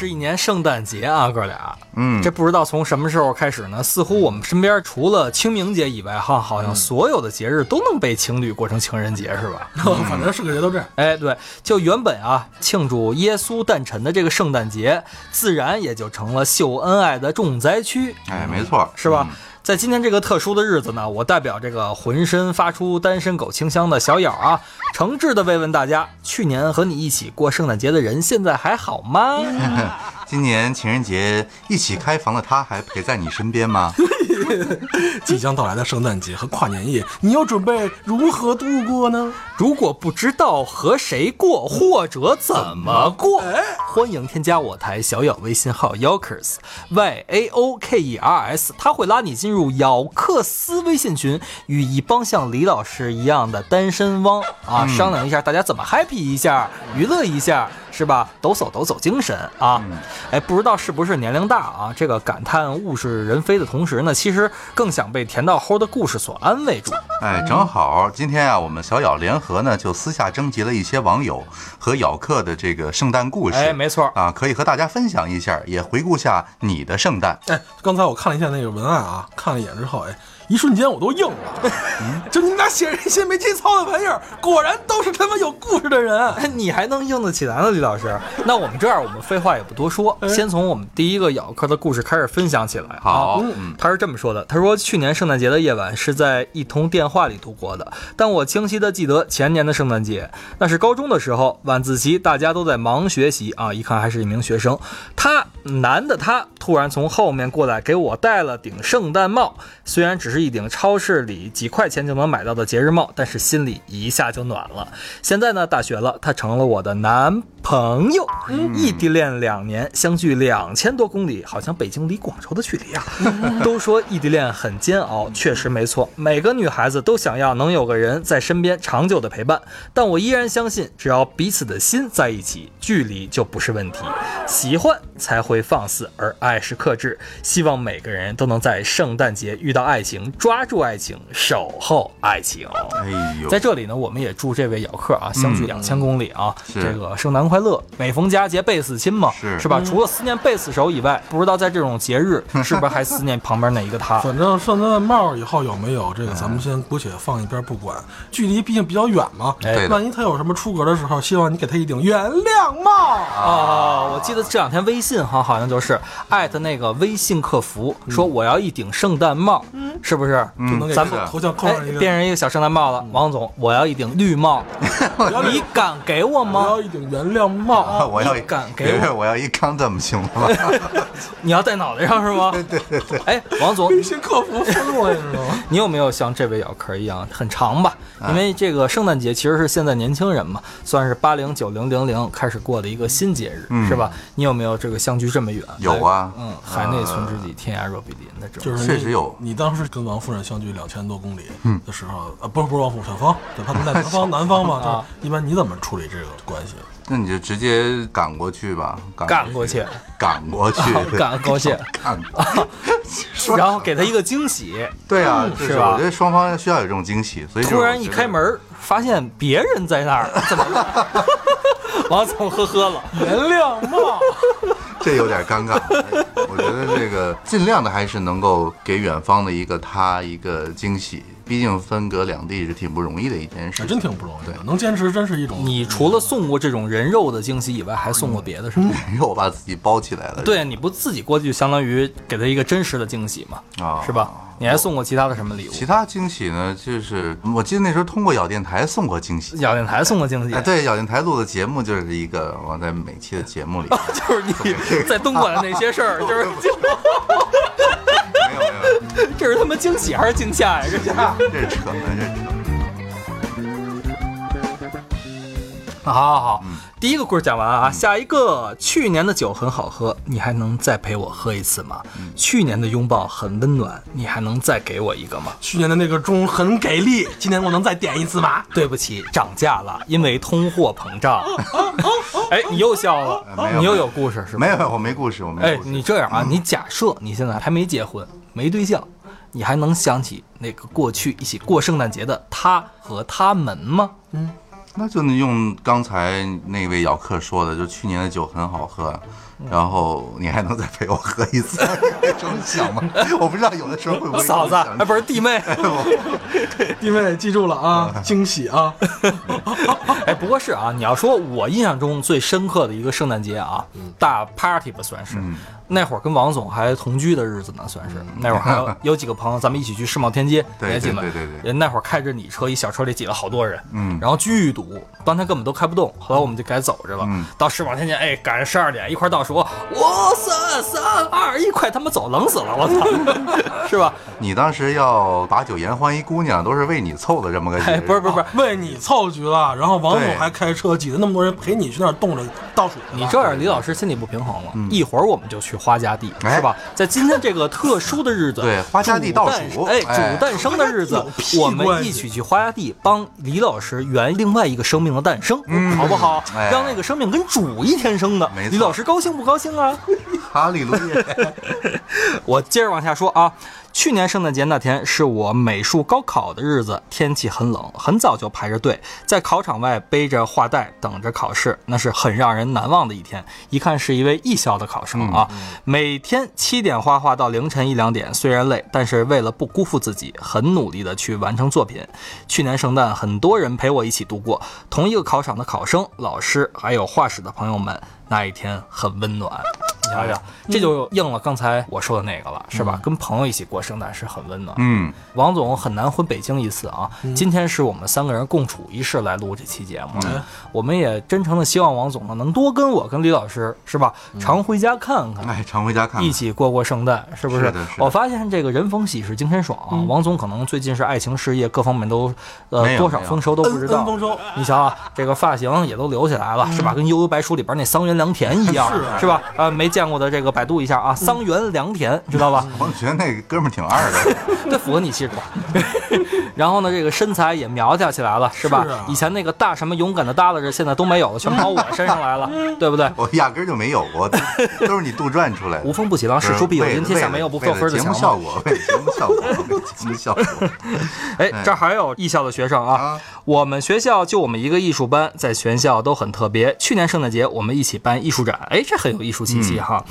是一年圣诞节啊，哥俩。嗯这不知道从什么时候开始呢？似乎我们身边除了清明节以外，哈，好像所有的节日都能被情侣过成情人节，是吧？反正是个节都这样。哎，对，就原本啊，庆祝耶稣诞辰的这个圣诞节，自然也就成了秀恩爱的重灾区，哎，没错，是吧？在今天这个特殊的日子呢，我代表这个浑身发出单身狗清香的小咬啊，诚挚的慰问大家：去年和你一起过圣诞节的人，现在还好吗？今年情人节一起开房的他还陪在你身边吗？即将到来的圣诞节和跨年夜，你又准备如何度过呢？如果不知道和谁过或者怎么过，欢迎添加我台小咬微信号 Yokers Y A O K E R S，他会拉你进入咬克斯微信群，与一帮像李老师一样的单身汪啊，商量一下大家怎么 happy 一下，娱乐一下。是吧？抖擞抖擞精神啊！哎，不知道是不是年龄大啊？这个感叹物是人非的同时呢，其实更想被甜到齁的故事所安慰住。哎，正好今天啊，我们小咬联合呢，就私下征集了一些网友和咬客的这个圣诞故事。哎，没错，啊，可以和大家分享一下，也回顾下你的圣诞。哎，刚才我看了一下那个文案啊，看了一眼之后，哎，一瞬间我都硬了。就你们俩写这些没节操的玩意儿，果然都是他妈有故事的人。你还能硬得起来呢，李老师？那我们这样，我们废话也不多说，先从我们第一个咬客的故事开始分享起来。好他是这么说的：他说去年圣诞节的夜晚是在一通电话里度过的，但我清晰的记得前年的圣诞节，那是高中的时候，晚自习大家都在忙学习啊，一看还是一名学生。他男的他突然从后面过来给我戴了顶圣诞帽，虽然只是一顶超市里几块钱就能买到的节日帽，但是心里一下就暖了。现在呢，大学了，他成了我的男朋友，异地恋两年，相距两千多公里，好像北京离广州的距离啊。都说异地恋很煎熬，确实没错，每个女孩子都想要能有个人在身边长久的陪伴，但我依然相信，只要彼此的心在一起，距离就不是问题。喜欢才会放肆，而爱是克制。希望每个人都能在圣诞节遇到爱情，抓住爱情，守候爱情。哎呦，在这里呢，我们也祝这位姚客啊，相距两千公里啊，是这个圣诞快乐！每逢佳节倍思亲嘛，是是吧？除了思念贝斯手以外，不知道在这种节日 是不是还思念旁边哪一个他？反正圣诞帽以后有没有这个，咱们先姑且放一边不管。距离毕竟比较远嘛，哎万一他有什么出格的时候，希望你给他一顶原谅帽。啊，我记得这两天微信哈，好像就是艾特那个微信客服说我要一顶圣诞帽，是不是？就能给咱们头头像扣哎上一，个。变成一个小圣诞帽了。王总，我要一顶绿帽，你敢给我吗我吗要？一顶原谅帽。我要你敢给别我别我要一 condom 行吗？你要戴脑袋上是吗？对对对。哎，王总，微信客服疯了，你知道吗？你有没有像这位咬壳一样很长吧？因为这个圣诞节其实是现在年轻人嘛，算是八零九零零零开始过的一个新节日，嗯是吧？你有没有这个相距这么远？有啊嗯，海内存知己，天涯若比邻的这种。就是确实有你当时跟王夫人相距两千多公里的时候，啊，不是不是王夫人，小芳，对，他们在 南方南方嘛，啊就是一般你怎么处理这个关系？那你就直接赶过去吧，赶过去，赶过去，对 赶过去，赶。然后给他一个惊喜。对啊，是吧我觉得双方需要有这种惊喜，所以突然一开门，发现别人在那儿，怎么办？王总呵呵了。原谅帽，这有点尴尬。我觉得这个尽量的还是能够给远方的一个他一个惊喜，毕竟分隔两地是挺不容易的一件事。真挺不容易的，能坚持真是一种。你除了送过这种人肉的惊喜以外，还送过别的什么？人肉把自己包起来了。对，你不自己过去，就相当于给他一个真实的惊喜嘛，啊，是吧？你还送过其他的什么礼物？其他惊喜呢？就是我记得那时候通过咬电台送过惊喜，咬电台送过惊喜。哎、对，咬电台录的节目就是一个，我在每期的节目里，就是你在东莞的那些事儿，就是 就。这是他妈惊喜还是惊吓呀、这是 这扯呢，这扯。好好好。嗯第一个故事讲完啊，下一个，去年的酒很好喝，你还能再陪我喝一次吗？去年的拥抱很温暖，你还能再给我一个吗？去年的那个钟很给力，今年我能再点一次吗？对不起，涨价了，因为通货膨胀。哎，你又笑了 你又有故事是吗？没有，我没故事，我没哎。你这样啊，你假设你现在还没结婚，没对象，你还能想起那个过去一起过圣诞节的他和他们吗？那就能用刚才那位姚客说的，就去年的酒很好喝，然后你还能再陪我喝一次，有 这么想吗？我不知道有的时候会不会嫂子，哎，不是弟妹 弟妹记住了啊，惊喜啊！哎，不过是啊，你要说我印象中最深刻的一个圣诞节啊，大 party 吧算是，那会儿跟王总还同居的日子呢，算是那会儿还有有几个朋友，咱们一起去世贸天阶，对？对对对对那会儿开着你车，一小车里挤了好多人，嗯然后巨堵，当天根本都开不动，后来我们就改走着了。嗯到世贸天阶，哎，赶上十二点一块儿倒数，哇塞，三二一，快他妈走，冷死了，我操，是吧？你当时要把酒言欢一姑娘，都是为你凑的这么个局哎，不是不是不是，为你凑局了，然后王总还开车挤着那么多人陪你去那儿冻着倒数。你这样，李老师心里不平衡了。一会儿我们就去花家地，哎是吧？在今天这个特殊的日子，对花家地倒数哎，哎主诞生的日子我们一起去花家地帮李老师圆另外一个生命的诞生，好不好？哎让那个生命跟主一天生的李老师高兴不高兴啊？哈利路亚。我接着往下说啊。去年圣诞节那天是我美术高考的日子，天气很冷，很早就排着队在考场外背着画袋等着考试，那是很让人难忘的一天。一看是一位艺校的考生啊，每天七点画画到凌晨一两点，虽然累，但是为了不辜负自己，很努力的去完成作品。去年圣诞，很多人陪我一起度过，同一个考场的考生、老师，还有画室的朋友们，那一天很温暖。你瞧瞧，这就应了刚才我说的那个了，是吧？跟朋友一起过圣诞是很温暖。嗯，王总很难回北京一次啊，今天是我们三个人共处一室来录这期节目，我们也真诚的希望王总呢能多跟我跟李老师是吧，常回家看看。哎，常回家看看。一起过过圣诞，是不是？我发现这个人逢喜事精神爽啊。王总可能最近是爱情事业各方面都，呃多少丰收都不知道。丰收你瞧啊，这个发型也都留起来了，是吧？跟《悠悠白书》里边那桑园良田一样，是啊是吧？呃，没见过的这个百度一下啊，桑园良田，知道吧？我觉得那个哥们儿挺二的。这符合你气质吧？然后呢，这个身材也苗条起来了，是吧？是啊以前那个大什么勇敢的耷拉着，现在都没有了，全跑我身上来了，对不对？我压根儿就没有过，都都是你杜撰出来的。无风不起浪，事出必有因，天下没有不扣分的节目强嘛。效果，为了节目效果，为了节目效果。哎，这儿还有艺校的学生啊啊，我们学校就我们一个艺术班，在全校都很特别。去年圣诞节我们一起办艺术展，哎，这很有艺术气息哈。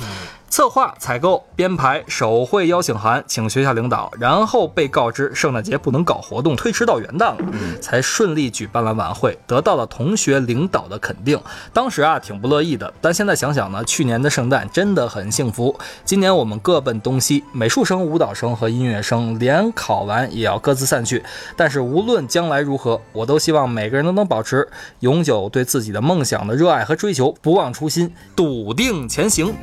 策划、采购、编排、手绘邀请函，请学校领导，然后被告知圣诞节不能搞活动，推迟到元旦了，才顺利举办了晚会，得到了同学领导的肯定。当时啊挺不乐意的，但现在想想呢，去年的圣诞真的很幸福。今年我们各奔东西，美术生、舞蹈生和音乐生连考完也要各自散去。但是无论将来如何，我都希望每个人都能保持永久对自己的梦想的热爱和追求，不忘初心，笃定前行。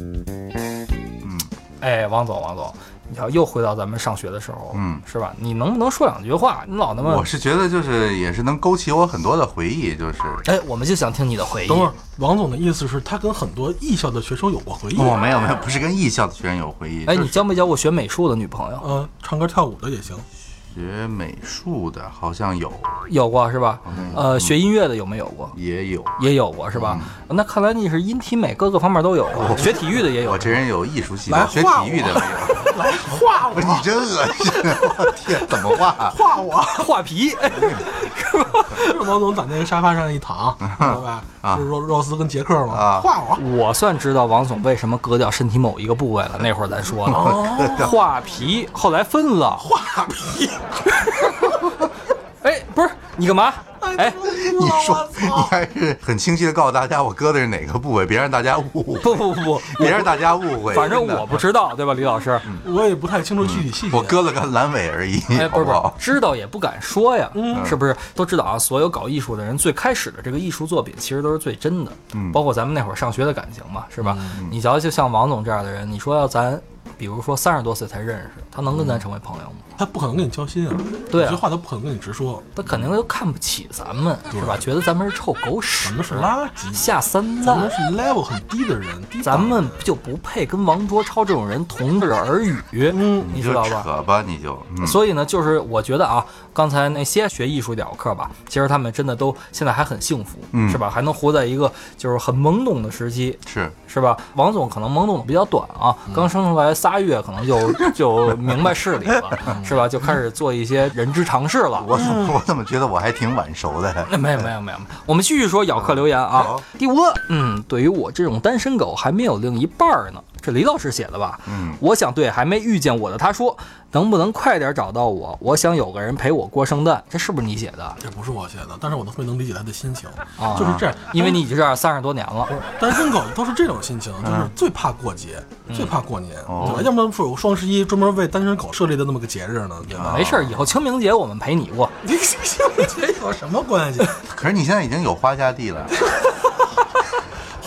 嗯，哎，王总，王总，你瞧，又回到咱们上学的时候，嗯，是吧？你能不能说两句话？你老那么我，是觉得就是也是能勾起我很多的回忆，就是哎，我们就想听你的回忆。等会儿，王总的意思是他跟很多艺校的学生有过回忆。我没有没有，不是跟艺校的学生有回忆，哎，就是你交没交过学美术的女朋友？呃，唱歌跳舞的也行。学美术的好像有，有过是吧？嗯呃，学音乐的有没有过？也有。也有过是吧？那看来你是音体美各个方面都有啊。学体育的也有我。这人有艺术细来胞，学体育的没有。来画我，你真恶心！我天，怎么画？画我！画皮，王总在那个沙发上一躺，知道吧？是肉肉丝跟杰克嘛？啊画我！我算知道王总为什么割掉身体某一个部位了。那会儿咱说了，画皮，后来分了。画皮！哎，不是你干嘛？哎，你说，你还是很清晰的告诉大家我割的是哪个部位，别让大家误会，不不不不，别让大家误会。反正我不知道，对吧，李老师？我也不太清楚具体细节。我割了个阑尾而已，哎，不是不是好不好，？知道也不敢说呀，是不是？都知道啊，所有搞艺术的人最开始的这个艺术作品，其实都是最真的，包括咱们那会儿上学的感情嘛，是吧？你瞧，就像王总这样的人，你说要咱比如说三十多岁才认识，他能跟咱成为朋友吗？他不可能跟你交心啊，对啊。有些话他不可能跟你直说，他肯定就看不起咱们，是吧？觉得咱们是臭狗屎，咱们是垃圾，下三滥咱们是，level 很低的人，低档。咱们就不配跟王卓超这种人同日而语，嗯你知道吧？扯吧，你就嗯。所以呢，就是我觉得啊，刚才那些学艺术屌课吧，其实他们真的都现在还很幸福，嗯是吧？还能活在一个就是很懵懂的时期，是是吧？王总可能懵懂的比较短啊，嗯刚生出来仨月，可能就 就明白事理了，是吧？就开始做一些人之常事了。我怎么我怎么觉得我还挺晚熟的？哎没有没有没有，没有我们继续说咬客留言啊。第五个，嗯，对于我这种单身狗还没有另一半呢，这李老师写的吧？嗯，我想对还没遇见我的他说，能不能快点找到我？我想有个人陪我过圣诞，这是不是你写的这不是我写的，但是我特别能理解他的心情，啊？就是这样，因为你已经这样三十多年了，单身狗都是这种心情，就是最怕过节，最怕过年，哦对吧？要不然说有双十一专门为单身狗设立的那么个节日呢，对吧？没事，以后清明节我们陪你过。你跟这有什么关系？可是你现在已经有花家地了。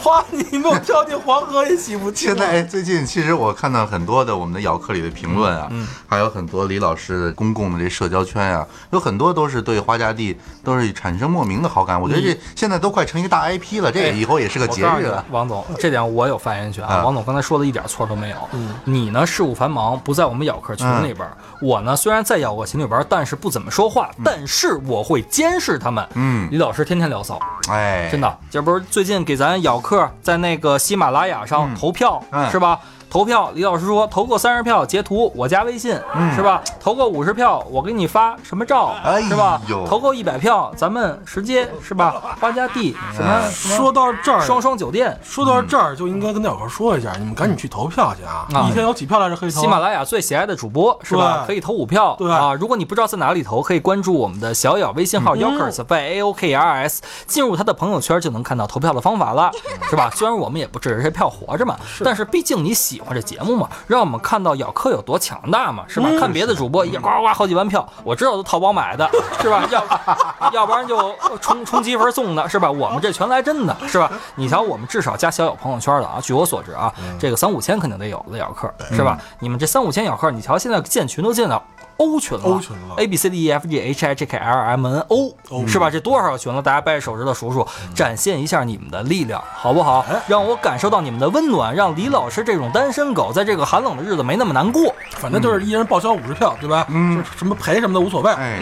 花你没有跳进黄河也洗不清啊。现在最近其实我看到很多的我们的咬客里的评论啊，还有很多李老师的公共的这社交圈啊，有很多都是对花家地都是产生莫名的好感。我觉得这现在都快成一个大 IP 了，这哎以后也是个节日了。王总，这点我有发言权啊。啊王总刚才说的一点错都没有。你呢事务繁忙，不在我们咬客群里边儿。我呢虽然在咬客群里边，但是不怎么说话，但是我会监视他们。嗯李老师天天聊骚，哎，真的，这不是最近给咱咬客在那个喜马拉雅上嗯投票、嗯是吧？投票，李老师说投够三十票截图，我加微信、嗯是吧？投够五十票，我给你发什么照、哎是吧？投够一百票，咱们直接是吧？花家地什么、哎说到这儿，双双酒店。说到这儿就应该跟大伙儿说一下，你们赶紧去投票去啊！啊一天有几票来着可以投？喜马拉雅最喜爱的主播是吧？可以投五票对啊！如果你不知道在哪里投，可以关注我们的小咬微信号 Yokers Y A O K E R S，进入他的朋友圈就能看到投票的方法了，是吧？虽然我们也不指着这票活着嘛，但是毕竟你喜欢这节目嘛，让我们看到咬客有多强大嘛，是吧？看别的主播一呱呱好几万票，我知道都淘宝买的，是吧？要 要不然就充充积分送的，是吧？我们这全来真的，是吧？你瞧，我们至少加小友朋友圈的啊，据我所知啊，这个三五千肯定得有的咬客，是吧？你们这三五千咬客，你瞧现在建群都建到。欧群了欧群了，A B C D E F G H I J K L M N O，是吧？这多少个群了？大家掰着手指头数数，展现一下你们的力量，好不好？让我感受到你们的温暖，让李老师这种单身狗在这个寒冷的日子没那么难过。反正就是一人报销五十票，对吧？嗯，什么赔什么的无所谓。哎，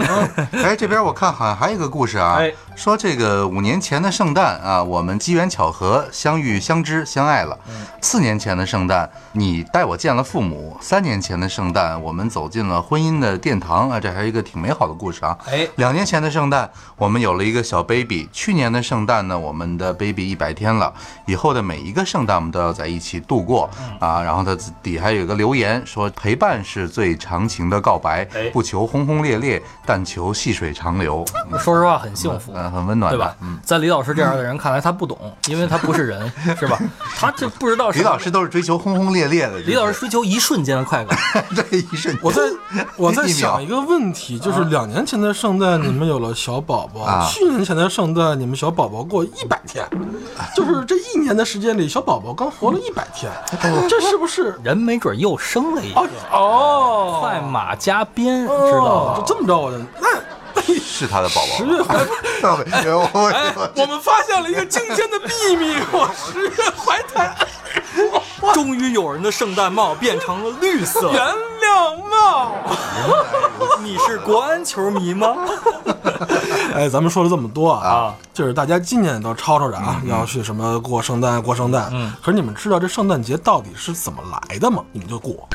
哎，这边我看好像还有一个故事啊，哎说这个五年前的圣诞啊，我们机缘巧合相遇、相知、相爱了。四年前的圣诞，你带我见了父母；三年前的圣诞，我们走进了婚姻的殿堂啊，这还是一个挺美好的故事啊。哎两年前的圣诞，我们有了一个小 baby。去年的圣诞呢，我们的 baby 一百天了。以后的每一个圣诞，我们都要在一起度过啊。然后他底下有一个留言说：“陪伴是最长情的告白哎，不求轰轰烈烈，但求细水长流。说实话，很幸福。嗯，很温暖对吧？嗯在李老师这样的人看来，他不懂，因为他不是人，是吧？他这不知道李老师都是追求轰轰烈烈的。李老师追求一瞬间的快感，这一瞬间，我在我在想一个问题，就是两年前的圣诞你们有了小宝宝，啊去年前的圣诞你们小宝宝过一百天，就是这一年的时间里，小宝宝刚活了一百天，这是不是？人没准又生了一哦个。哦，快马加鞭，知道哦，吗就？这么着我的那。是他的宝宝。十月 怀，胎我我们发现了一个惊天的秘密，我十月怀胎，终于有人的圣诞帽变成了绿色。原谅帽。你是国安球迷吗？哎，咱们说了这么多啊啊，就是大家今年都吵吵着啊，要去什么过圣诞过圣诞。嗯，可是你们知道这圣诞节到底是怎么来的吗？你们就过。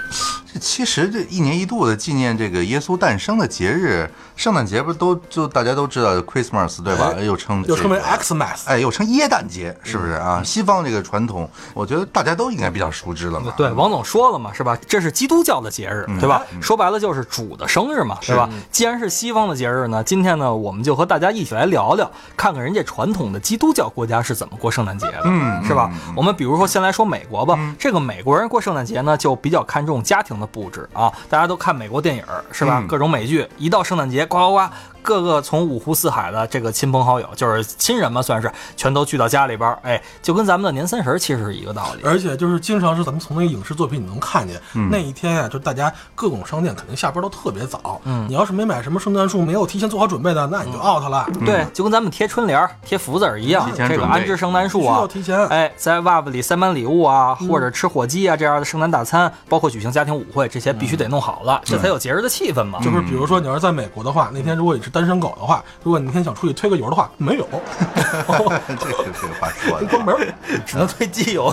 这其实这一年一度的纪念这个耶稣诞生的节日，圣诞节不是都就大家都知道 Christmas 对吧？哎又称又称为 Xmas。哎，又称耶诞节，是不是啊？西方这个传统，我觉得大家都应该比较熟知了嘛。对，王总说了嘛，是吧？这是基督教的节日，对吧？说白了就是主的生日嘛，是吧？既然是西方的节日呢，今天呢，我们就和大家一起来聊聊，看看人家传统的基督教国家是怎么过圣诞节的，嗯是吧？我们比如说先来说美国吧，这个美国人过圣诞节呢，就比较看重家庭的布置啊，大家都看美国电影是吧？嗯各种美剧，一到圣诞节，呱呱呱。各个从五湖四海的这个亲朋好友，就是亲人嘛，算是全都聚到家里边儿，哎，就跟咱们的年三十儿其实是一个道理。而且就是经常是咱们从那个影视作品你能看见，嗯那一天呀、就大家各种商店肯定下班都特别早。嗯，你要是没买什么圣诞树，没有提前做好准备的，那你就 out 了。对，就跟咱们贴春联儿、贴福字儿一样这个安置圣诞树需啊要，提前。哎，在袜子里塞满礼物啊，或者吃火鸡啊这样的圣诞大餐，包括举行家庭舞会，这些必须得弄好了，这才有节日的气氛嘛。就是比如说，你要是在美国的话，那天如果你是单身狗的话，如果你那天想出去推个油的话，没有，这个这个话说的。关门。只能推机油、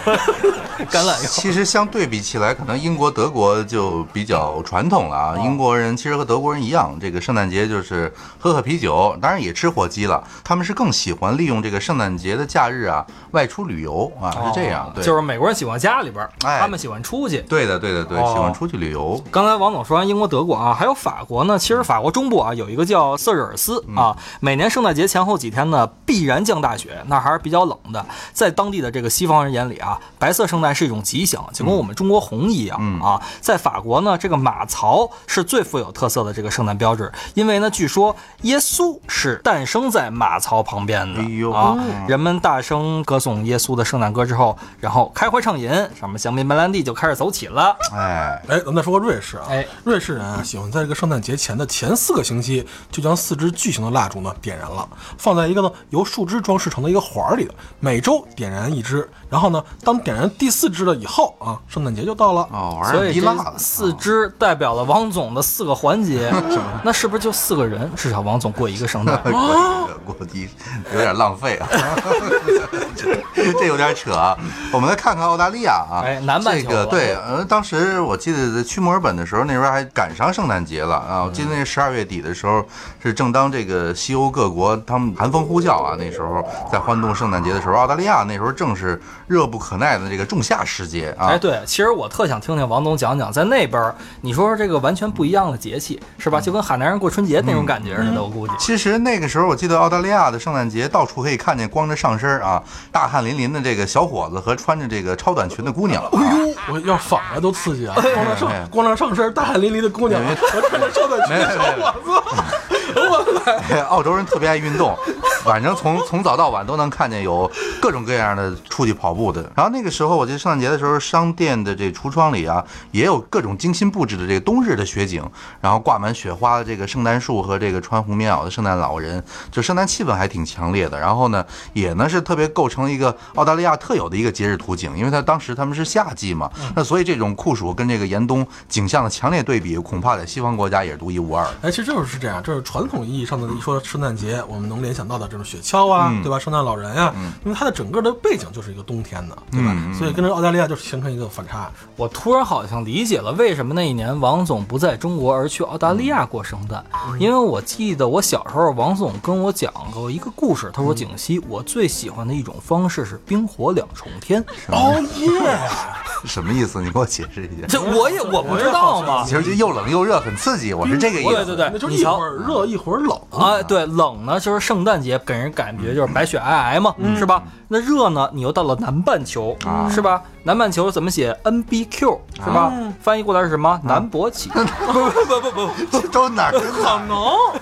橄榄油。其实相对比起来，可能英国、德国就比较传统了啊。英国人其实和德国人一样，这个圣诞节就是喝喝啤酒，当然也吃火鸡了。他们是更喜欢利用这个圣诞节的假日啊，外出旅游啊，是这样。对，就是美国人喜欢家里边儿，哎他们喜欢出去。对的，对的，对，哦喜欢出去旅游。刚才王总说完英国、德国啊，还有法国呢。其实法国中部啊有一个叫瑟日尔斯啊，每年圣诞节前后几天呢必然降大雪，那还是比较冷的。在当地的这个西方人眼里啊，白色圣诞是一种吉祥，就跟我们中国红一样嗯啊。在法国呢，这个马槽是最富有特色的这个圣诞标志，因为呢，据说耶稣是诞生在马槽旁边的哎呦啊。嗯人们大声歌颂耶稣的圣诞歌之后，然后开怀畅饮，什么香槟白兰地就开始走起了。哎，哎，咱们再说个瑞士啊，哎瑞士人啊喜欢在这个圣诞节前的前四个星期，就将四支巨型的蜡烛呢点燃了，放在一个呢由树枝装饰成的一个环儿里的，每周点燃一支。然后呢，当点燃第四支了以后啊，圣诞节就到了。哦，玩所以这意儿滴蜡了。四支代表了王总的四个环节，那是不是就四个人？至少王总过一个圣诞。过过过低有点浪费啊，这这有点扯啊。我们来看看澳大利亚啊，哎南半球这个对，呃，当时我记得去墨尔本的时候，那时候还赶上圣诞节了啊。我记得那十二月底的时候，是正当这个西欧各国他们寒风呼啸啊，那时候在欢度圣诞节的时候，澳大利亚那时候正是热不可耐的这个仲夏时节啊。哎，对，其实我特想听听王总讲讲，在那边儿你说说这个完全不一样的节气，是吧？就跟海南人过春节那种感觉似的，我估计。其实那个时候，我记得澳大利亚的圣诞节到处可以看见光着上身啊、大汗淋淋的这个小伙子和穿着这个超短裙的姑娘。啊哎呦，我要反了都刺激啊！光着哎上光着上身，大汗淋漓的姑娘，我穿着超短裙的小伙子。澳洲人特别爱运动，反正从从早到晚都能看见有各种各样的出去跑步的。然后那个时候，我记得圣诞节的时候，商店的这橱窗里啊，也有各种精心布置的这个冬日的雪景，然后挂满雪花的这个圣诞树和这个穿红棉袄的圣诞老人，就圣诞气氛还挺强烈的。然后呢，也呢是特别构成一个澳大利亚特有的一个节日图景，因为它当时他们是夏季嘛，那所以这种酷暑跟这个严冬景象的强烈对比，恐怕在西方国家也是独一无二的。哎，其实就是这样，就是传统意义上的一说圣诞节，我们能联想到的这种雪橇啊，嗯对吧？圣诞老人呀、因为它的整个的背景就是一个冬天的，对吧？嗯所以跟着澳大利亚就是形成一个反差。我突然好像理解了为什么那一年王总不在中国而去澳大利亚过圣诞，因为我记得我小时候王总跟我讲过一个故事，他说景熙，我最喜欢的一种方式是冰火两重天。哦耶！什么意思？你给我解释一下。这我也我不知道嘛其。实就又冷又热，很刺激。我是这个意思。对对对那，就是一你瞧会儿热一会儿冷啊，对，冷呢就是圣诞节给人感觉就是白雪皑皑嘛，是吧？那热呢，你又到了南半球，啊是吧？南半球怎么写 NBQ 是吧？翻译过来是什么？南勃起。这都哪儿跟哪儿？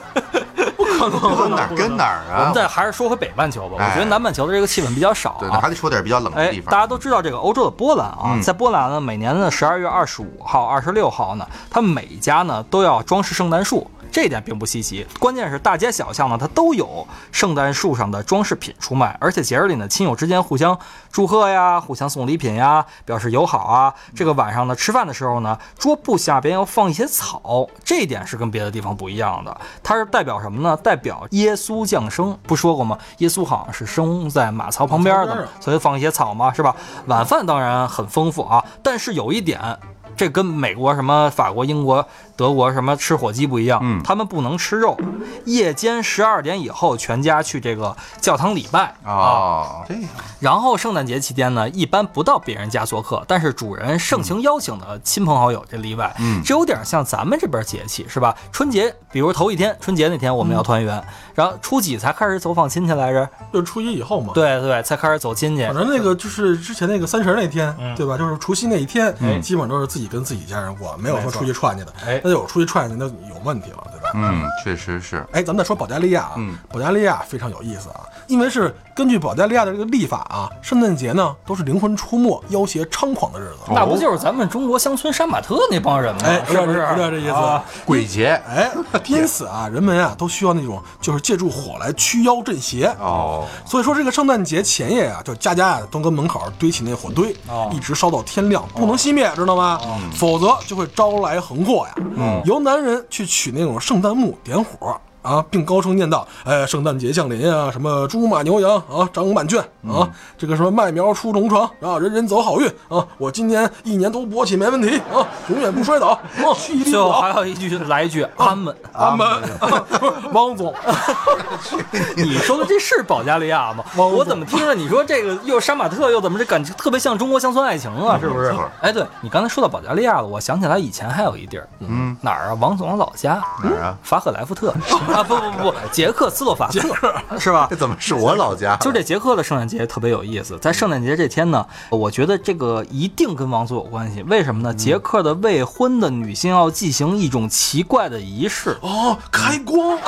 不可能，都哪儿跟哪儿啊？我们再还是说回北半球吧，我觉得哎南半球的这个气氛比较少还。得说点比较冷的哎地，方。大家都知道这个欧洲的波兰啊，嗯在波兰呢，每年的十二月二十五号、二十六号呢，他们每一家呢都要装饰圣诞树。这一点并不稀奇，关键是大街小巷呢，它都有圣诞树上的装饰品出卖，而且节日里呢，亲友之间互相祝贺呀，互相送礼品呀，表示友好啊。这个晚上呢，吃饭的时候呢，桌布下边要放一些草，这一点是跟别的地方不一样的。它是代表什么呢？代表耶稣降生。不说过吗？耶稣好像是生在马槽旁边的所以放一些草嘛，是吧？晚饭当然很丰富啊，但是有一点。这跟美国什么法国、英国、德国什么吃火鸡不一样，嗯他们不能吃肉。夜间十二点以后，全家去这个教堂礼拜啊。哦，这样然后圣诞节期间呢，一般不到别人家做客，但是主人盛情邀请的亲朋好友这例外。嗯这有点像咱们这边节气是吧？春节，比如头一天，春节那天我们要团圆，然后初几才开始走访亲戚来着？就是初一以后嘛。。对对，才开始走亲戚反。正那个就是之前那个三十那天，嗯对吧？就是除夕那一天，基本上都是自己跟自己家人过，没有说出去串去的。哎那有出去串去，那有问题了，对吧？嗯，确实是。哎，咱们再说保加利亚啊，嗯保加利亚非常有意思啊，因为是根据保加利亚的这个历法啊，圣诞节呢都是灵魂出没、妖邪猖狂的日子。那不就是咱们中国乡村杀马特那帮人吗？哎，是不是？有点这意思。啊鬼节哎，因此啊，人们啊都需要那种就是借助火来驱妖镇邪。哦，所以说这个圣诞节前夜啊，就家家啊都跟门口堆起那火堆，哦一直烧到天亮，不能熄灭，知道吗？否则就会招来横祸呀。嗯，由男人去取那种圣弹幕点火。啊，并高声念道：“哎，圣诞节降临啊，什么猪马牛羊啊，长满卷啊，这个什么麦苗出龙床啊，人人走好运啊，我今年一年都勃起没问题啊，永远不摔倒啊，最。后还有一句来一句安稳。阿门，王 总，你说的这是保加利亚吗？王我怎么听着你说这个又杀马特，又怎么这感觉特别像中国乡村爱情啊？是不是？哎，对你刚才说到保加利亚了，我想起来以前还有一地儿，嗯，哪儿啊？王总老家哪儿啊？法赫莱夫特 啊，不不不不，捷克斯洛伐克是吧这？怎么是我老家？就这捷克的圣诞节特别有意思，在圣诞节这天呢，我觉得这个一定跟王族有关系。为什么呢？捷克的未婚的女性要进行一种奇怪的仪式，哦，开光，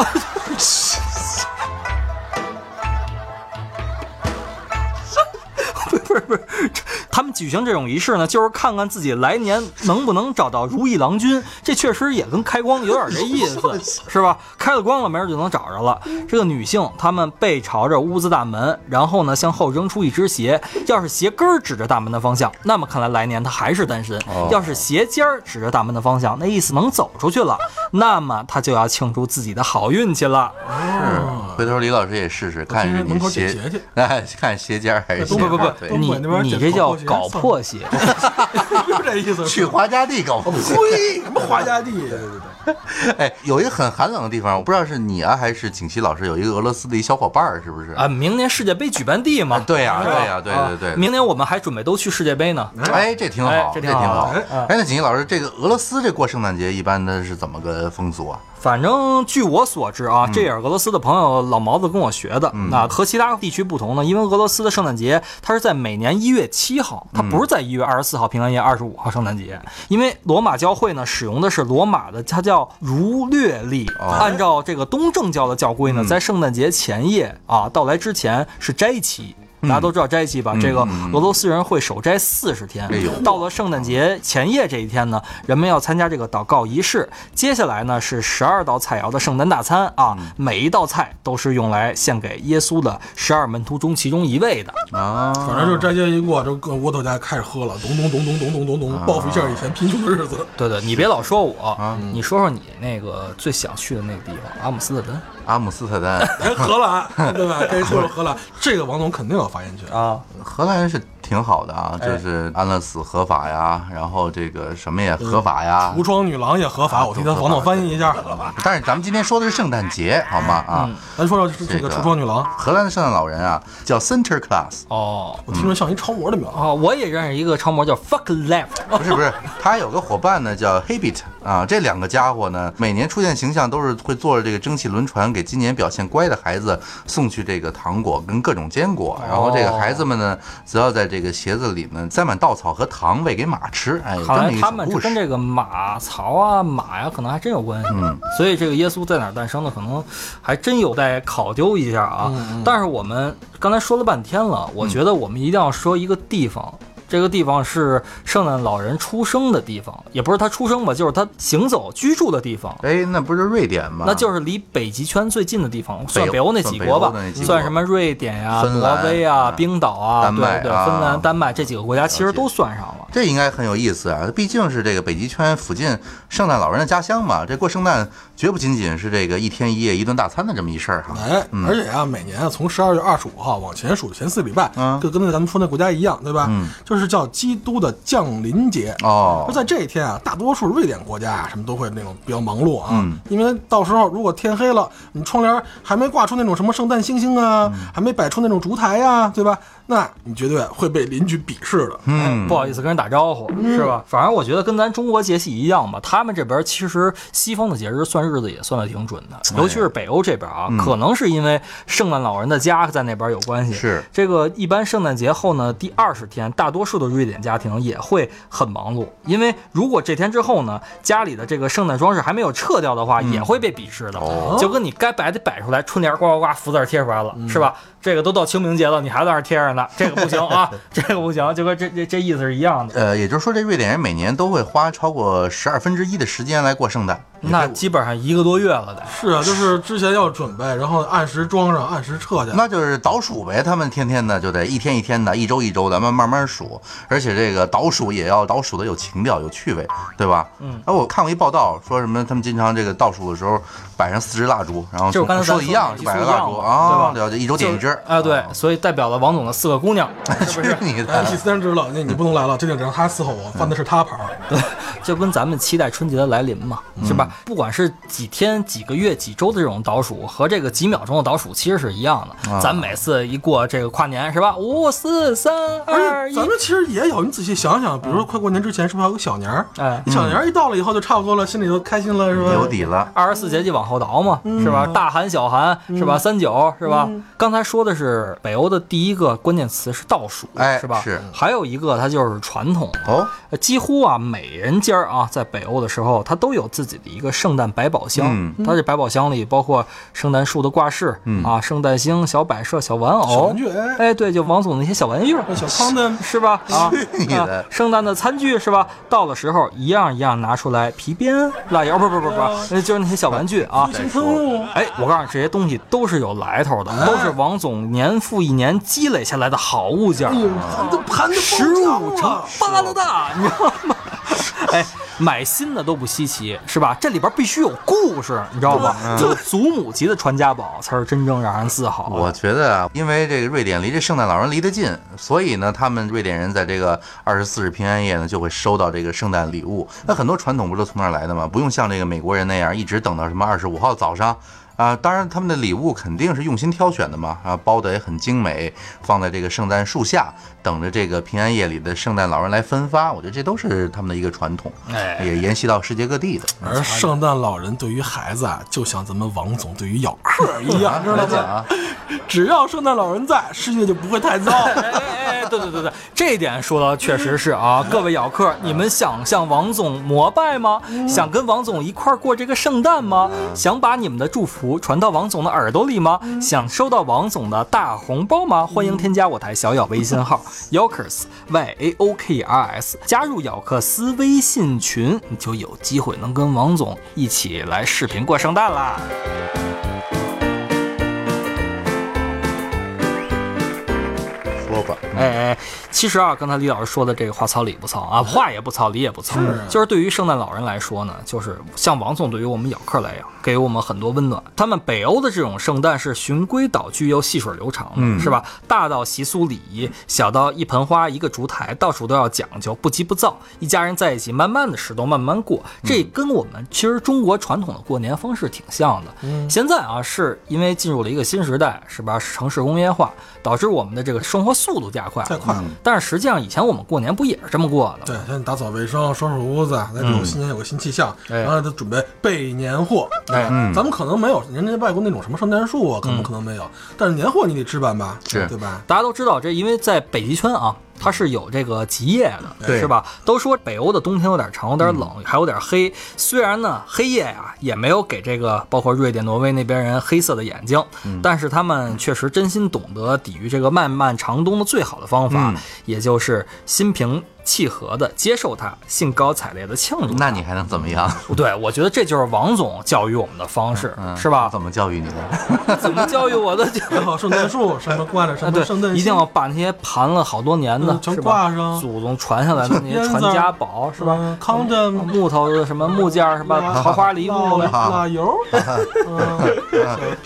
不是不是，这他们举行这种仪式呢，就是看看自己来年能不能找到如意郎君。这确实也跟开光有点这意思，是吧？开了光了，没准就能找着了。这个女性，她们背朝着屋子大门，然后呢向后扔出一只鞋。要是鞋跟儿指着大门的方向，那么看来来年她还是单身；哦要是鞋尖儿指着大门的方向，那意思能走出去了，那么她就要庆祝自己的好运气了。是，回头李老师也试试，看是你门口捡鞋鞋去，哎，看鞋尖儿还是鞋不不不你你这叫搞算破鞋。就这意思。去华家地搞破鞋。呸！什么华家地？对对对，哎，有一个很寒冷的地方，我不知道是你啊还是景琦老师有一个俄罗斯的一小伙伴儿，是不是？啊，明年世界杯举办地嘛，对呀，对呀，对对对啊。明年我们还准备都去世界杯呢。哎，这挺好，哎这挺好哎，那景琦老师，这个俄罗斯这过圣诞节一般的是怎么个风俗啊？反正据我所知啊，这也是俄罗斯的朋友老毛子跟我学的。那和其他地区不同呢，因为俄罗斯的圣诞节它是在每年一月七号，它不是在一月二十四号平安夜、二十五号圣诞节。因为罗马教会呢使用的是罗马的，它叫儒略历。按照这个东正教的教规呢，在圣诞节前夜啊到来之前是斋期。大家都知道斋期吧？这个俄罗斯人会守斋四十天哎。到了圣诞节前夜这一天呢，人们要参加这个祷告仪式。接下来呢是十二道菜肴的圣诞大餐啊，每一道菜都是用来献给耶稣的十二门徒中其中一位的。啊，反正就是斋节一过，就各窝头家开始喝了，咚咚咚咚咚咚咚咚，报复一下以前贫穷的日子。对对，你别老说我，你说说你那个最想去的那个地方，阿姆斯特丹阿姆斯特丹，哎，荷兰，对吧？该说说荷兰，这个王总肯定有发言权。啊，荷兰是挺好的啊，哎就是安乐死合法呀，然后这个什么也合法呀。橱窗女郎也合法，我替他王总翻译一下。但是咱们今天说的是圣诞节，好吗？啊，咱说说这个橱窗女郎，荷兰的圣诞老人啊，叫 Center Class 哦我听着像一超模的名字。哦，我也认识一个超模叫 Fuck Left，不是不是，他有个伙伴呢叫 Habit 啊，这两个家伙呢，每年出现形象都是会坐着这个蒸汽轮船，给今年表现乖的孩子送去这个糖果跟各种坚果，然后这个孩子们呢，则要在这个鞋子里呢塞满稻草和糖喂给马吃，哎，有这么一个好像他。们这跟这个马槽啊、马呀，可能还真有关系。嗯，所以这个耶稣在哪儿诞生的，可能还真有待考究一下啊。但是我们刚才说了半天了，我觉得我们一定要说一个地方。这个地方是圣诞老人出生的地方，也不是他出生吧，就是他行走居住的地方。哎，那不是瑞典吗？那就是离北极圈最近的地方，算北北欧那几国吧算什么瑞典呀、挪威啊、嗯冰岛啊，丹麦对芬兰、丹麦这几个国家其实都算上了。这应该很有意思啊，毕竟是这个北极圈附近圣诞老人的家乡嘛。这过圣诞绝不仅仅是这个一天一夜一顿大餐的这么一事儿哈。哎，而且啊，每年啊，从十二月二十五号往前数前四个礼拜，嗯就跟咱们说那国家一样，对吧？嗯就是叫基督的降临节。哦而，在这一天啊，大多数瑞典国家啊，什么都会那种比较忙碌啊，嗯因为到时候如果天黑了，你窗帘还没挂出那种什么圣诞星星啊，嗯还没摆出那种烛台呀、对吧？那你绝对会被邻居鄙视的。嗯，不好意思跟人打招呼，是吧？反正我觉得跟咱中国节气一样吧，他们这边其实西方的节日算日子也算得挺准的，尤其是北欧这边啊，可能是因为圣诞老人的家在那边有关系。是这个一般圣诞节后呢，第二十天，大多多数的瑞典家庭也会很忙碌，因为如果这天之后呢，家里的这个圣诞装饰还没有撤掉的话，也会被鄙视的。哦就跟你该摆的摆出来，春联呱呱呱福字贴出来了，是吧？这个都到清明节了，你还在那儿贴着呢，这个不行啊，这个不行，就跟这这这意思是一样的。呃，也就是说，这瑞典人每年都会花超过十二分之一的时间来过圣诞。那基本上一个多月了得。是啊，就是之前要准备，然后按时装上，按时撤下。那就是倒数呗，他们天天的就得一天一天的，一周一周的，慢慢慢数，而且这个倒数也要倒数的有情调、有趣味，对吧？嗯。哎，我看过一报道，说什么他们经常这个倒数的时候摆上四支蜡烛，然后就是刚才说的一样，摆个蜡烛啊，对吧了解，一周点一支啊，对，所以代表了王总的四个姑娘，是不是？你哎，的第三支了，那你不能来了，这就只让他伺候我，翻的是他牌儿。对，就跟咱们期待春节的来临嘛，是吧？不管是几天、几个月、几周的这种倒数，和这个几秒钟的倒数其实是一样的。啊咱每次一过这个跨年，是吧？五四三而二一咱，们其实也有，你仔细想想，比如说快过年之前，是不是还有个小年儿？哎你小年儿一到了以后，就差不多了，心里就开心了，是吧？有底了。二十四节气往后倒嘛，是吧？大寒、小寒，是吧？三九，是吧？刚才说的是北欧的第一个关键词是倒数，哎是吧？是还有一个它就是传统。哦，呃几乎啊，每人家儿啊，在北欧的时候，它都有自己的一个圣诞百宝箱。嗯它这百宝箱里包括圣诞树的挂饰，啊，圣诞星、小摆设、小玩偶，小玩具哎哎，对，就王总那些小玩意儿，小康的是吧？啊你的啊，圣诞的餐具是吧？到的时候一样一样拿出来，皮鞭、蜡油，不不不不，呃就是那些小玩具啊。新喷雾，哎，我告诉你，这些东西都是有来头的，都是王总年复一年积累下来的好物件儿。哎呦，盘的盘的十五乘八了大，你知道吗？哎，买新的都不稀奇，是吧？这里边必须有故事，你知道吗？有 祖母级的传家宝才是真正让人自豪。我觉得啊，因为这个瑞典离这圣诞老人离得近，所以呢，他们瑞典人在这个二十四日平安夜呢，就会收到这个圣诞礼物。那很多传统不都从那儿来的吗？不用像这个美国人那样一直等到什么二十五号早上。啊，当然，他们的礼物肯定是用心挑选的嘛，啊，包的也很精美，放在这个圣诞树下，等着这个平安夜里的圣诞老人来分发。我觉得这都是他们的一个传统，哎也沿袭到世界各地的。而圣诞老人对于孩子啊，就像咱们王总对于咬客一样，知道吗？只要圣诞老人在，世界就不会太糟。对对对对，这一点说的确实是啊，各位咬客，你们想向王总膜拜吗？想跟王总一块儿过这个圣诞吗？想把你们的祝福传到王总的耳朵里吗？想收到王总的大红包吗？欢迎添加我台小咬微信号 Yokers Y A O K R S，加入咬克斯微信群，你就有机会能跟王总一起来视频过圣诞啦。说吧，哎哎，其实啊，刚才李老师说的这个话糙理不糙啊，话也不糙，理也不糙，就是对于圣诞老人来说呢，就是像王总对于我们咬客来讲，给我们很多温暖。他们北欧的这种圣诞是循规蹈矩又细水流长的，是吧？大到习俗礼仪，小到一盆花一个烛台，到处都要讲究，不急不躁，一家人在一起，慢慢的使动，慢慢过。这跟我们其实中国传统的过年方式挺像的。现在啊，是因为进入了一个新时代，是吧？城市工业化导致我们的这个生活速度加快了但是实际上，以前我们过年不也是这么过的吗？对，先打扫卫生，收拾屋子，再祝新年有个新气象，哎然后再准备备年货。哎咱们可能没有人家外国那种什么圣诞树啊，可能可能没有，但是年货你得置办吧，是对吧？大家都知道，这因为在北极圈啊，它是有这个极夜的，对是吧？都说北欧的冬天有点长，有点冷，还有点黑。虽然呢，黑夜呀、也没有给这个包括瑞典、挪威那边人黑色的眼睛，但是他们确实真心懂得抵御这个漫漫长冬的最好的方法，嗯也就是心平气和的接受它，兴高采烈的庆祝。那你还能怎么样？对，我觉得这就是王总教育我们的方式，嗯是吧？怎么教育你的？怎么教育我的？然后圣诞树什么挂着什么圣诞，，一定要把那些盘了好多年的嗯，全是吧挂上祖宗传下来的那些传家宝，是吧？嗯，condom 木头的什么木件儿是吧？桃花梨木蜡的，蜡油，嗯，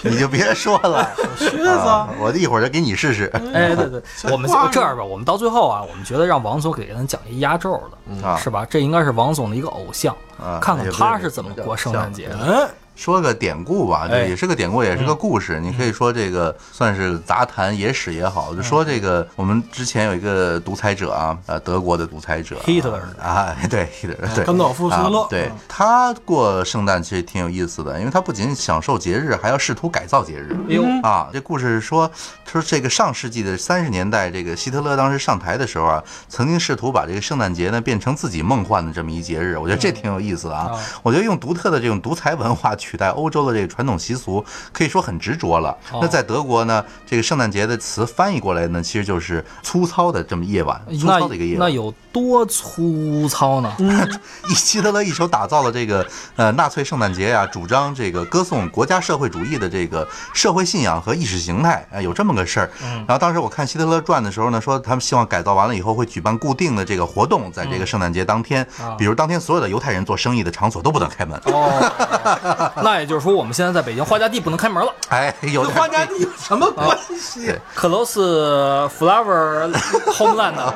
你就别说了，靴子啊，我一会儿就给你试试哎，对对，我们这样吧，我们到最后啊，我们觉得让王总给人讲一压轴的，啊是吧？这应该是王总的一个偶像，啊！看看他是怎么过圣诞节的。哎，说个典故吧，就哎。也是个典故，也是个故事。你可以说这个算是杂谈野史也好，就说这个我们之前有一个独裁者啊，呃，德国的独裁者 Hitler 啊，对 Hitler，对。甘道夫希特勒。啊对嗯。他过圣诞其实挺有意思的，因为他不仅享受节日，还要试图改造节日。哎呦，啊，这故事是说，说这个上世纪的三十年代，这个希特勒当时上台的时候啊，曾经试图把这个圣诞节呢变成自己梦幻的这么一节日，我觉得这挺有意思的啊。啊。我觉得用独特的这种独裁文化取代欧洲的这个传统习俗，可以说很执着了。哦那在德国呢，这个圣诞节的词翻译过来呢，其实就是粗糙的这么夜晚，粗糙的一个夜晚。那有多粗糙呢？以希特勒一手打造了这个呃纳粹圣诞节呀、主张这个歌颂国家社会主义的这个社会信仰和意识形态，啊、有这么个事儿。然后当时我看希特勒传的时候呢，说他们希望改造完了以后会举办固定的这个活动，在这个圣诞节当天，比如当天所有的犹太人做生意的场所都不能开门。哦，那也就是说，我们现在在北京花家地不能开门了。哎，有跟花家地有什么关系？对 Close Flower Homeland，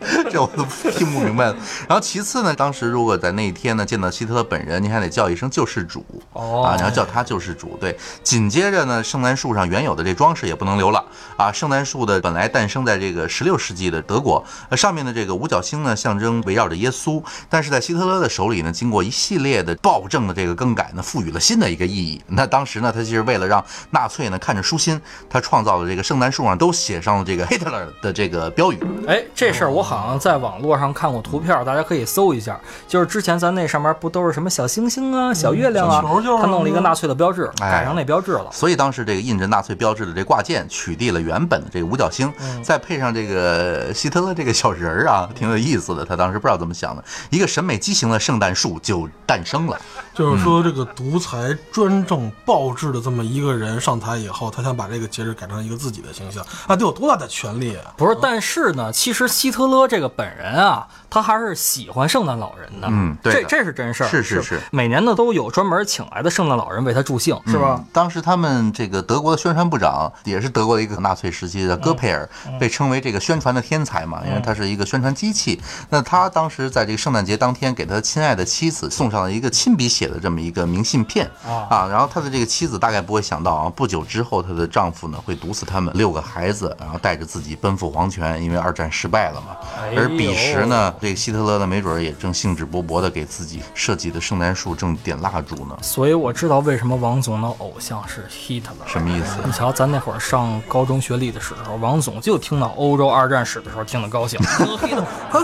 这我都听不明白了。然后其次呢，当时如果在那一天呢见到希特勒本人，你还得叫一声救世主哦啊，你要叫他救世主。对，紧接着呢，圣诞树上原有的这装饰也不能留了啊。圣诞树的本来诞生在这个16世纪的德国，呃，上面的这个五角星呢象征围绕着耶稣，但是在希特勒的手里呢，经过一系列的暴政的这个更改呢，赋予了新的一个意义。那当时呢，他其实为了让纳粹呢看着舒心，他创造了这个圣诞树上都写上了这个 Hitler 的这个标语。哎，这事儿我好像在网络上看过图片，大家可以搜一下。就是之前咱那上面不都是什么小星星啊、小月亮啊他弄了一个纳粹的标志，哎改成那标志了。所以当时这个印着纳粹标志的这挂件取缔了原本的这个五角星，再配上这个希特勒这个小人儿啊，挺有意思的。他当时不知道怎么想的，一个审美畸形的圣诞树就诞生了。就是说，这个独裁、专政、暴制的这么一个人上台以后，他想把这个节日改成一个自己的形象，啊，得有多大的权利啊！不是，但是呢，其实希特勒这个本人啊，他还是喜欢圣诞老人的。嗯对这这是真事儿。是是是每年呢都有专门请来的圣诞老人为他助兴，是吧？嗯当时他们这个德国的宣传部长也是德国的一个纳粹时期的戈培尔，被称为这个宣传的天才嘛，因为他是一个宣传机器。那他当时在这个圣诞节当天，给他亲爱的妻子送上了一个亲笔写的这么一个明信片啊，然后他的这个妻子大概不会想到啊，不久之后他的丈夫呢会毒死他们六个孩子，然后带着自己奔赴黄泉，因为二战失败了嘛。而彼时呢，这个希特勒呢，没准儿也正兴致勃勃地给自己设计的圣诞树正点蜡烛呢。所以我知道为什么王总的偶像是 Hitler。什么意思？你瞧，咱那会儿上高中学历的时候，王总就听到欧洲二战史的时候听得高兴，黑的，黑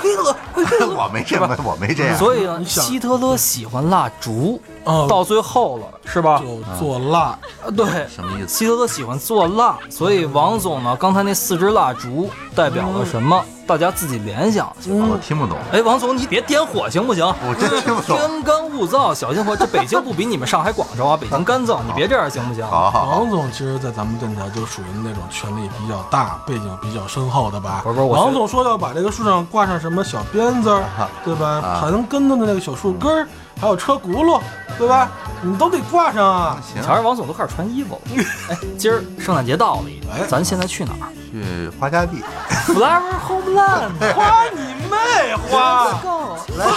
的，我没这样，我没这样。所以呢，希特勒喜欢蜡烛，哦到最后了，是吧？就做蜡，啊，对，什么意思？希特勒喜欢做蜡，所以王总呢，刚才那四支蜡烛代表了什么？大家自己联想去。我听不懂。哎，王总，你别点火行不行？我真听不懂天干物燥，小心火。这北京不比你们上海、广州啊，北京干燥，你别这样行不行？好好好，王总其实，在咱们电台就属于那种权力比较大、背景比较深厚的吧？不是不是我觉得王总说要把这个树上挂上什么小鞭子儿，对吧？啊盘根的那个小树根儿，还有车轱辘，对吧？你都得挂上啊！行，瞧着王总都开始穿衣服了。哎，今儿圣诞节到了已经，咱现在去哪儿去花家地。？Flower Homeland。花你妹花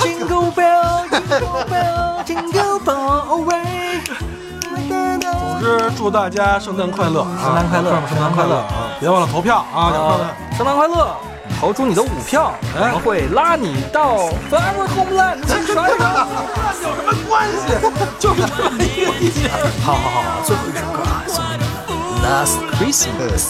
！Jingle bell, jingle bell, jingle bell away。总之，祝大家圣诞快乐啊！圣诞快乐圣诞快乐啊！别忘了投票啊，小朋友们。圣诞快乐！投出你的五票，我们会拉你到 Forever Homeland 去耍一耍。有什么关系？就是这么一个地界。好好好，最后一首歌啊，送给你们，Last Christmas。